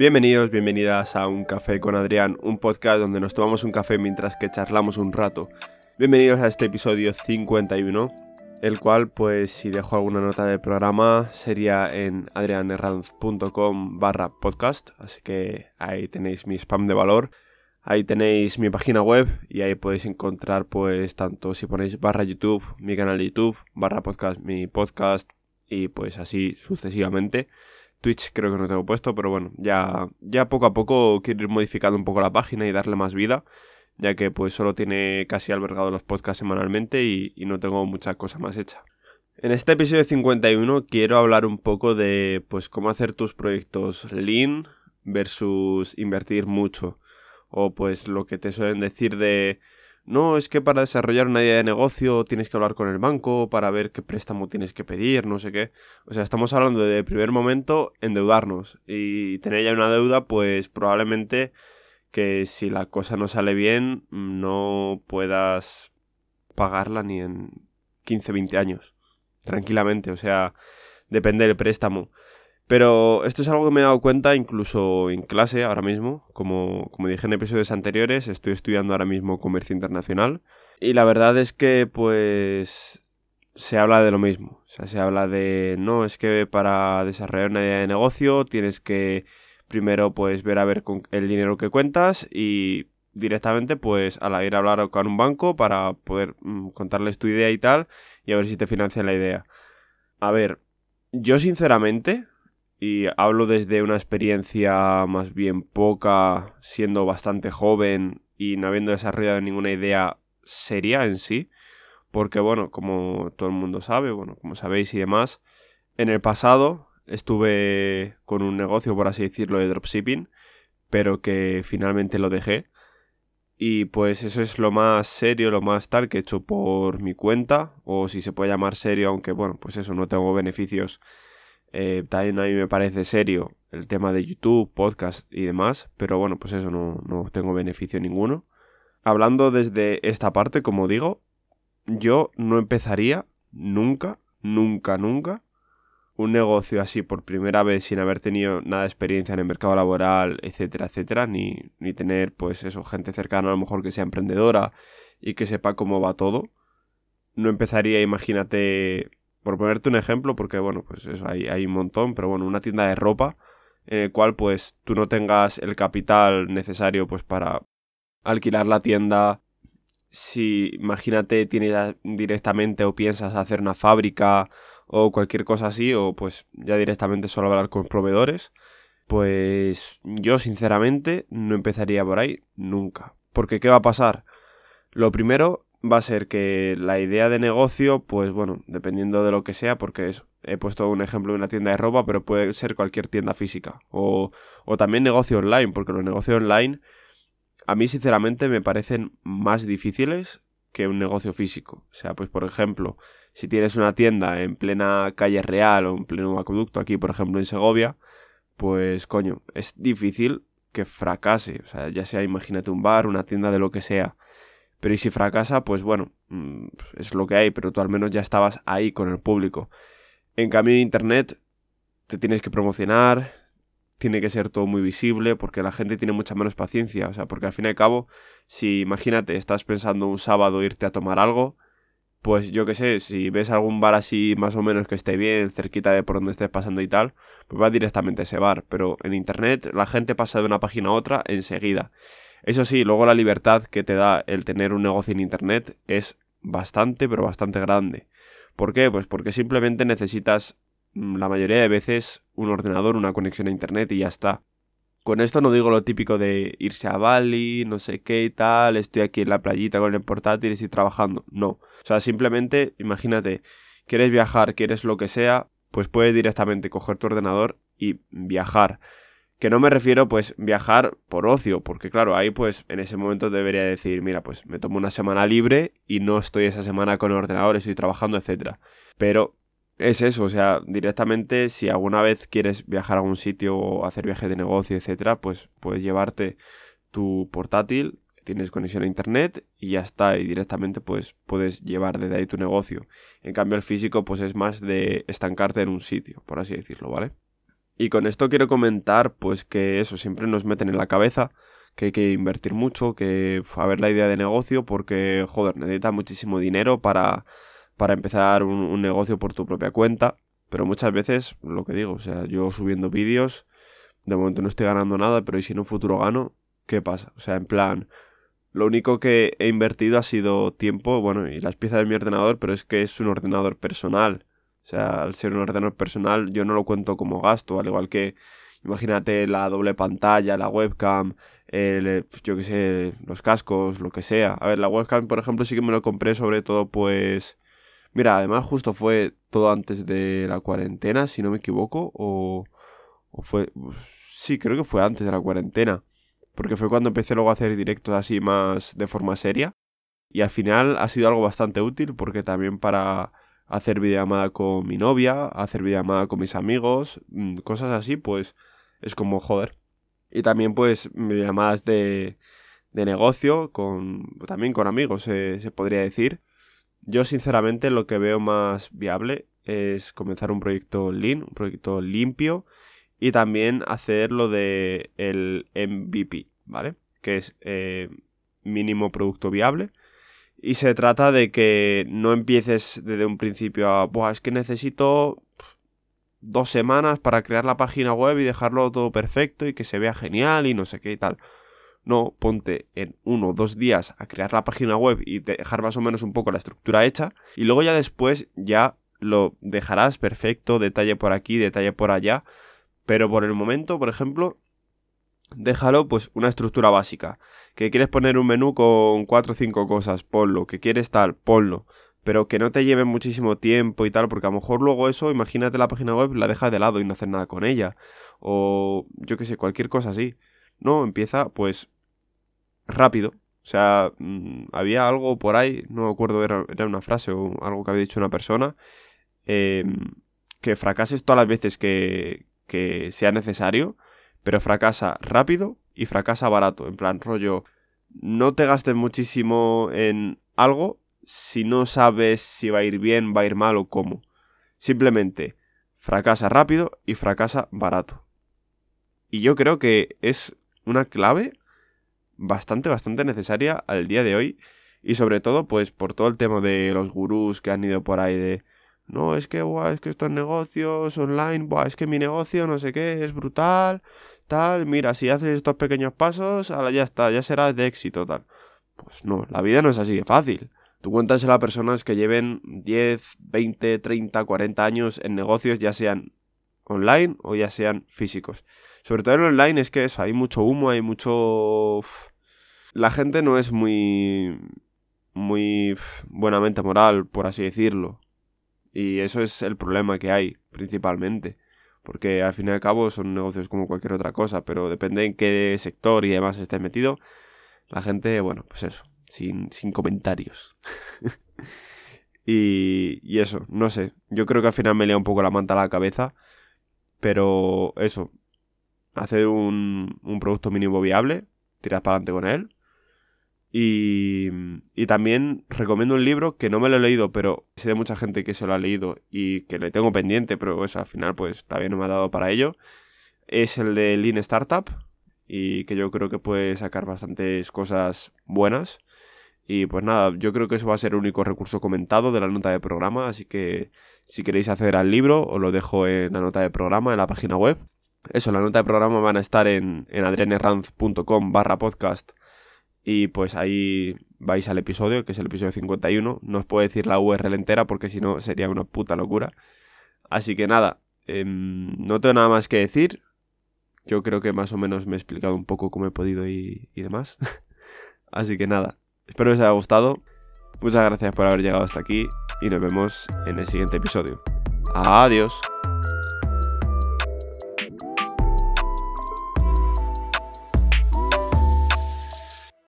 Bienvenidos, bienvenidas a Un Café con Adrián, un podcast donde nos tomamos un café mientras que charlamos un rato. Bienvenidos a este episodio 51, el cual pues si dejo alguna nota del programa sería en adrianerranz.com barra podcast, así que ahí tenéis mi spam de valor. Ahí tenéis mi página web y ahí podéis encontrar pues tanto si ponéis barra YouTube, mi canal de YouTube, barra podcast, mi podcast y pues así sucesivamente. Twitch creo que no tengo puesto, pero bueno, ya, ya poco a poco quiero ir modificando un poco la página y darle más vida, ya que pues solo tiene casi albergado los podcasts semanalmente y, y no tengo mucha cosa más hecha. En este episodio 51 quiero hablar un poco de pues cómo hacer tus proyectos lean versus invertir mucho. O pues lo que te suelen decir de no, es que para desarrollar una idea de negocio tienes que hablar con el banco para ver qué préstamo tienes que pedir, no sé qué. O sea, estamos hablando de, primer momento, endeudarnos. Y tener ya una deuda, pues probablemente que si la cosa no sale bien, no puedas pagarla ni en 15, 20 años. Tranquilamente, o sea, depende del préstamo. Pero esto es algo que me he dado cuenta incluso en clase ahora mismo. Como, como dije en episodios anteriores, estoy estudiando ahora mismo comercio internacional. Y la verdad es que pues se habla de lo mismo. O sea, se habla de, no, es que para desarrollar una idea de negocio tienes que primero pues ver a ver con el dinero que cuentas y directamente pues a ir a hablar con un banco para poder mm, contarles tu idea y tal y a ver si te financian la idea. A ver, yo sinceramente y hablo desde una experiencia más bien poca, siendo bastante joven y no habiendo desarrollado ninguna idea seria en sí, porque bueno, como todo el mundo sabe, bueno, como sabéis y demás, en el pasado estuve con un negocio, por así decirlo, de dropshipping, pero que finalmente lo dejé. Y pues eso es lo más serio, lo más tal que he hecho por mi cuenta, o si se puede llamar serio, aunque bueno, pues eso, no tengo beneficios eh, también a mí me parece serio el tema de YouTube, podcast y demás, pero bueno, pues eso no, no tengo beneficio ninguno. Hablando desde esta parte, como digo, yo no empezaría nunca, nunca, nunca un negocio así por primera vez sin haber tenido nada de experiencia en el mercado laboral, etcétera, etcétera, ni, ni tener pues eso, gente cercana a lo mejor que sea emprendedora y que sepa cómo va todo. No empezaría, imagínate, por ponerte un ejemplo, porque bueno, pues hay, hay un montón, pero bueno, una tienda de ropa en el cual pues tú no tengas el capital necesario pues para alquilar la tienda. Si imagínate tienes directamente o piensas hacer una fábrica o cualquier cosa así, o pues ya directamente solo hablar con proveedores, pues yo sinceramente no empezaría por ahí nunca. Porque ¿qué va a pasar? Lo primero va a ser que la idea de negocio, pues bueno, dependiendo de lo que sea, porque he puesto un ejemplo de una tienda de ropa, pero puede ser cualquier tienda física. O, o también negocio online, porque los negocios online a mí sinceramente me parecen más difíciles que un negocio físico. O sea, pues por ejemplo, si tienes una tienda en plena calle real o en pleno acueducto, aquí por ejemplo en Segovia, pues coño, es difícil que fracase. O sea, ya sea imagínate un bar, una tienda de lo que sea pero y si fracasa, pues bueno, mm, es lo que hay, pero tú al menos ya estabas ahí con el público. En cambio, en Internet te tienes que promocionar, tiene que ser todo muy visible, porque la gente tiene mucha menos paciencia. O sea, porque al fin y al cabo, si imagínate, estás pensando un sábado irte a tomar algo, pues yo qué sé, si ves algún bar así más o menos que esté bien, cerquita de por donde estés pasando y tal, pues va directamente a ese bar. Pero en Internet la gente pasa de una página a otra enseguida. Eso sí, luego la libertad que te da el tener un negocio en Internet es bastante, pero bastante grande. ¿Por qué? Pues porque simplemente necesitas mm, la mayoría de veces un ordenador, una conexión a Internet y ya está. Con esto no digo lo típico de irse a Bali, no sé qué y tal, estoy aquí en la playita con el portátil y estoy trabajando. No. O sea, simplemente, imagínate, quieres viajar, quieres lo que sea, pues puedes directamente coger tu ordenador y viajar. Que no me refiero pues viajar por ocio, porque claro, ahí pues en ese momento debería decir, mira, pues me tomo una semana libre y no estoy esa semana con el ordenador, estoy trabajando, etcétera. Pero es eso, o sea, directamente si alguna vez quieres viajar a algún sitio o hacer viaje de negocio, etcétera, pues puedes llevarte tu portátil, tienes conexión a internet y ya está, y directamente pues puedes llevar desde ahí tu negocio. En cambio el físico pues es más de estancarte en un sitio, por así decirlo, ¿vale? Y con esto quiero comentar, pues que eso siempre nos meten en la cabeza, que hay que invertir mucho, que a ver la idea de negocio, porque, joder, necesitas muchísimo dinero para, para empezar un, un negocio por tu propia cuenta. Pero muchas veces, lo que digo, o sea, yo subiendo vídeos, de momento no estoy ganando nada, pero ¿y si en un futuro gano? ¿Qué pasa? O sea, en plan, lo único que he invertido ha sido tiempo, bueno, y las piezas de mi ordenador, pero es que es un ordenador personal. O sea, al ser un ordenador personal, yo no lo cuento como gasto, al igual que, imagínate, la doble pantalla, la webcam, el, yo qué sé, los cascos, lo que sea. A ver, la webcam, por ejemplo, sí que me lo compré sobre todo, pues... Mira, además justo fue todo antes de la cuarentena, si no me equivoco, o, o fue... Sí, creo que fue antes de la cuarentena porque fue cuando empecé luego a hacer directos así más de forma seria. Y al final ha sido algo bastante útil porque también para hacer videollamada con mi novia, hacer videollamada con mis amigos, mm, cosas así, pues es como joder. Y también pues videollamadas de, de negocio, con, también con amigos se podría decir. Yo sinceramente lo que veo más viable es comenzar un proyecto lean, un proyecto limpio y también hacer lo de el MVP, ¿vale? Que es eh, mínimo producto viable. Y se trata de que no empieces desde un principio a, Buah, es que necesito dos semanas para crear la página web y dejarlo todo perfecto y que se vea genial y no sé qué y tal. No, ponte en uno o dos días a crear la página web y dejar más o menos un poco la estructura hecha y luego ya después ya lo dejarás perfecto, detalle por aquí, detalle por allá. Pero por el momento, por ejemplo, déjalo pues una estructura básica. Que quieres poner un menú con cuatro o cinco cosas, ponlo. Que quieres tal, ponlo. Pero que no te lleve muchísimo tiempo y tal, porque a lo mejor luego eso, imagínate la página web, la dejas de lado y no haces nada con ella. O yo que sé, cualquier cosa así. No, empieza pues rápido. O sea, mm, había algo por ahí, no me acuerdo, era, era, una frase o algo que había dicho una persona, em, que fracases todas las veces que, que sea necesario pero fracasa rápido y fracasa barato. En plan, rollo, no te gastes muchísimo en algo si no sabes si va a ir bien, va a ir mal o cómo. Simplemente fracasa rápido y fracasa barato. Y yo creo que es una clave bastante, bastante necesaria al día de hoy. Y sobre todo, pues por todo el tema de los gurús que han ido por ahí de no, es que, buah, es que estos negocios online, buah, es que mi negocio, no sé qué, es brutal, tal, mira, si haces estos pequeños pasos, ahora ya está, ya será de éxito, tal. Pues no, la vida no es así de fácil. Tú cuentas a personas que lleven 10, 20, 30, 40 años en negocios, ya sean online o ya sean físicos. Sobre todo en online es que eso, hay mucho humo, hay mucho... La gente no es muy... muy buenamente moral, por así decirlo. Y eso es el problema que hay, principalmente. Porque al fin y al cabo son negocios como cualquier otra cosa, pero depende en qué sector y demás estés metido. La gente, bueno, pues eso, sin, sin comentarios. y, y eso, no sé. Yo creo que al final me lea un poco la manta a la cabeza. Pero eso, hacer un, un producto mínimo viable, tiras para adelante con él y, también recomiendo un libro que no me lo he leído, pero sé de mucha gente que se lo ha leído y que le tengo pendiente, pero eso al final pues todavía no me ha dado para ello. Es el de Lean Startup y que yo creo que puede sacar bastantes cosas buenas. Y pues nada, yo creo que eso va a ser el único recurso comentado de la nota de programa, así que si queréis acceder al libro os lo dejo en la nota de programa, en la página web. Eso, la nota de programa van a estar en, en barra podcast y pues ahí vais al episodio, que es el episodio 51. No os puedo decir la URL entera porque si no sería una puta locura. Así que nada, em, no tengo nada más que decir. Yo creo que más o menos me he explicado un poco cómo he podido y, y demás. Así que nada, espero que os haya gustado. Muchas gracias por haber llegado hasta aquí y nos vemos en el siguiente episodio. Adiós.